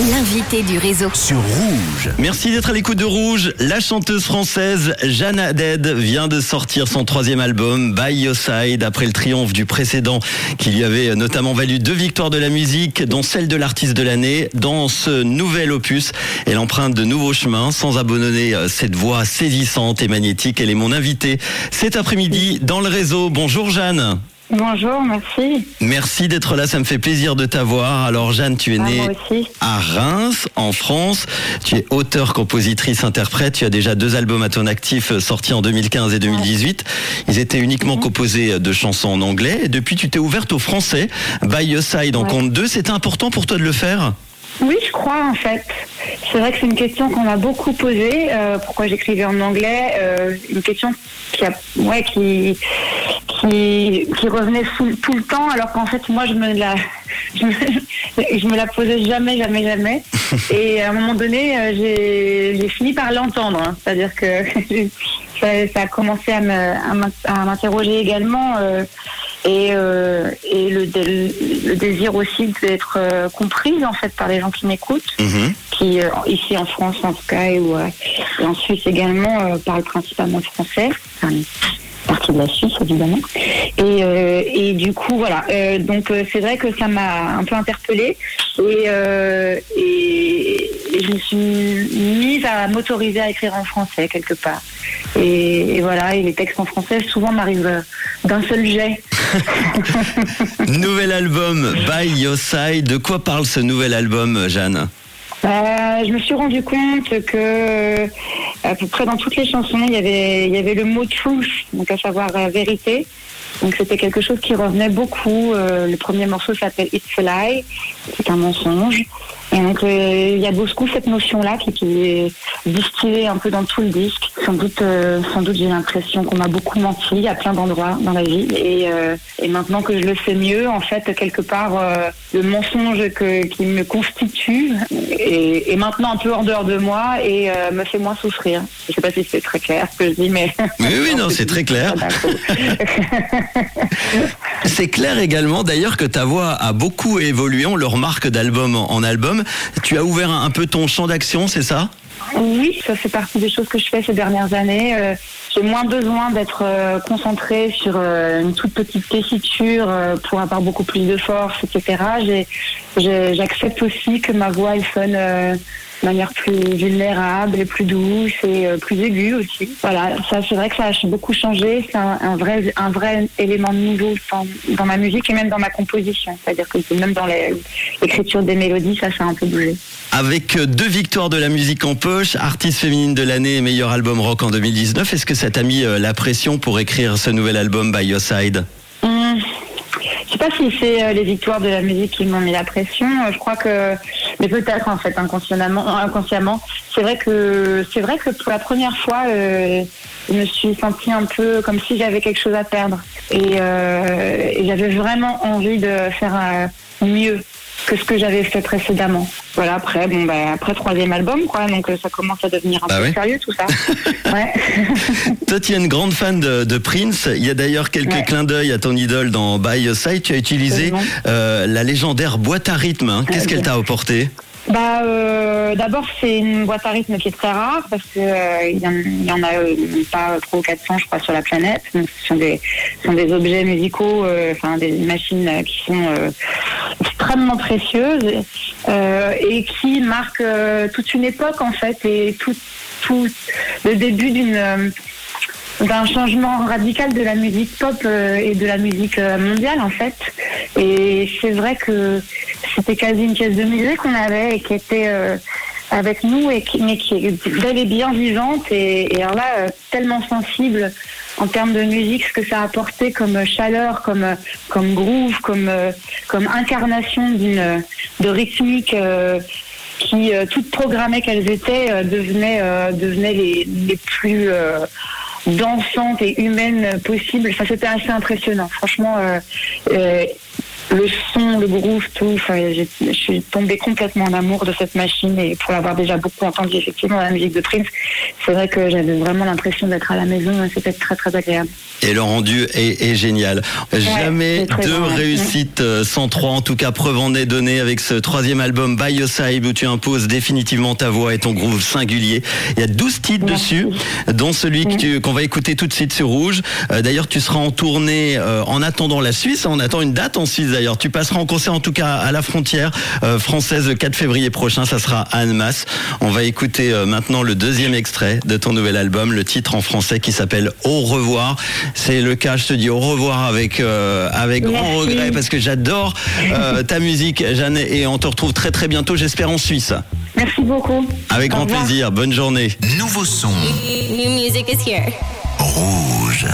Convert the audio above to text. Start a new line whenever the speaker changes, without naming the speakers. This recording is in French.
L'invité du réseau.
sur Rouge.
Merci d'être à l'écoute de Rouge. La chanteuse française Jeanne Haddad vient de sortir son troisième album, By Your Side, après le triomphe du précédent qui lui avait notamment valu deux victoires de la musique, dont celle de l'artiste de l'année. Dans ce nouvel opus, elle emprunte de nouveaux chemins sans abandonner euh, cette voix saisissante et magnétique. Elle est mon invitée cet après-midi dans le réseau. Bonjour Jeanne.
Bonjour, merci.
Merci d'être là, ça me fait plaisir de t'avoir. Alors Jeanne, tu es
Ah,
née à Reims, en France. Tu es auteur, compositrice, interprète. Tu as déjà deux albums à ton actif euh, sortis en 2015 et 2018. Ils étaient uniquement
Mhm.
composés de chansons en anglais. Et depuis, tu t'es ouverte au français. By Your Side en
Ouais.
compte deux. C'était important pour toi de le faire?
Oui, je crois en fait. C'est vrai que c'est une question qu'on m'a beaucoup posée. euh, pourquoi j'écrivais en anglais euh, Une question qui, a, ouais, qui, qui, qui revenait tout, tout le temps, alors qu'en fait, moi, je me la, je me, je me la posais jamais, jamais, jamais. Et à un moment donné, euh, j'ai fini par l'entendre. hein. C'est-à-dire que ça, ça a commencé à m'interroger également. euh, et, euh, et le, dé- le désir aussi d'être euh, comprise en fait par les gens qui m'écoutent,
Mhm.
qui euh, ici en France en tout cas et, ou, et en Suisse également parlent principalement français. Enfin, partie de la Suisse évidemment. Et, euh, et du coup voilà. Euh, donc euh, c'est vrai que ça m'a un peu interpellée et, euh, et, et je me suis mise à m'autoriser à écrire en français quelque part. Et, voilà. Et les textes en français souvent m'arrivent d'un seul jet.
Nouvel album, By Your Side. De quoi parle ce nouvel album, Jeanne?
Euh, je me suis rendu compte que à peu près dans toutes les chansons, il y avait, il y avait le mot truth, donc à savoir euh, vérité. Donc c'était quelque chose qui revenait beaucoup. Euh, le premier morceau s'appelle It's a Lie, c'est un mensonge. Et donc euh, il y a beaucoup cette notion-là qui, qui est distillée un peu dans tout le disque. Sans doute, euh, sans doute j'ai l'impression qu'on m'a beaucoup menti à plein d'endroits dans la vie. Et, euh, et maintenant que je le sais mieux, en fait, quelque part, le mensonge que, qui me constitue est, est maintenant un peu en dehors de moi et me fait moins souffrir. Je sais pas si c'est très clair ce que je dis, mais...
Oui, oui, non, c'est très clair. C'est clair également d'ailleurs que ta voix a beaucoup évolué, on le remarque d'album en album. Tu as ouvert un peu ton champ d'action, c'est ça?
Oui, ça fait partie des choses que je fais ces dernières années. Euh, j'ai moins besoin d'être euh, concentrée sur euh, une toute petite tessiture euh, pour avoir beaucoup plus de force, etc. J'accepte aussi que ma voix elle sonne de manière plus vulnérable et plus douce et plus aiguë aussi. Voilà, ça c'est vrai que ça a beaucoup changé. C'est un, vrai, un vrai élément nouveau dans, dans ma musique et même dans ma composition. C'est-à-dire que même dans l'écriture des mélodies, ça, a un peu bougé.
Avec deux victoires de la musique en poche, artiste féminine de l'année et meilleur album rock en 2019, est-ce que ça t'a mis la pression pour écrire ce nouvel album By Your Side
Hum, Je sais pas si c'est euh, les victoires de la musique qui m'ont mis la pression. Euh, Je crois que, mais peut-être en fait inconsciemment. C'est vrai que c'est vrai que pour la première fois, euh, je me suis sentie un peu comme si j'avais quelque chose à perdre et, j'avais vraiment envie de faire mieux que ce que j'avais fait précédemment. Voilà. Après, bon, bah, après troisième album, quoi. Donc euh, ça commence à devenir un
Bah
peu
ouais.
sérieux tout ça. ouais.
Toi, tu es une grande fan de, de Prince. Il y a d'ailleurs quelques
Ouais.
clins d'œil à ton idole dans By Your Side. Tu as utilisé euh, la légendaire boîte à rythme. hein. Qu'est-ce qu'elle t'a apporté?
Bah, euh, d'abord, c'est une boîte à rythme qui est très rare parce que euh, il y, en- a euh, pas trop 400, je crois, sur la planète. Donc, ce sont des, sont des objets musicaux, euh, enfin des machines qui sont extrêmement précieuses et qui marquent toute une époque en fait et tout, tout le début d'une d'un changement radical de la musique pop euh, et de la musique euh, mondiale en fait. Et c'est vrai que c'était quasi une pièce de musée qu'on avait et qui était euh, avec nous et qui, mais qui est bel et bien vivante et, et alors là euh, tellement sensible en termes de musique ce que ça a apporté comme chaleur, comme comme groove, comme comme incarnation d'une de rythmique. euh, qui, toutes programmées qu'elles étaient, devenaient, devenaient les, les plus dansantes et humaines possibles. Enfin, c'était assez impressionnant. Franchement, euh, euh, le son, le groove, tout. Enfin, je suis tombée complètement en amour de cette machine et pour l'avoir déjà beaucoup entendu effectivement la musique de Prince, c'est vrai que j'avais vraiment l'impression d'être à la maison. C'était très très agréable.
Et le rendu est, génial. Jamais deux réussites euh, sans trois. En tout cas, preuve en est donnée avec ce troisième album By Your Side où tu imposes définitivement ta voix et ton groove singulier. Il y a 12 titres dessus, dont celui qu'on va écouter tout de suite sur Rouge. Euh, d'ailleurs, tu seras en tournée euh, en attendant la Suisse. On attend une date en Suisse d'ailleurs. Tu passeras en concert en tout cas à la frontière française le 4 février prochain. Ça sera à Annemasse. On va écouter maintenant le deuxième extrait de ton nouvel album, le titre en français qui s'appelle Au revoir c'est le cas. Je te dis au revoir avec euh, avec grand regret parce que j'adore euh, ta musique, Jeanne, et on te retrouve très très bientôt, j'espère en Suisse.
Merci beaucoup.
Avec grand plaisir. Bonne journée.
Nouveau son. New music is here. Rouge.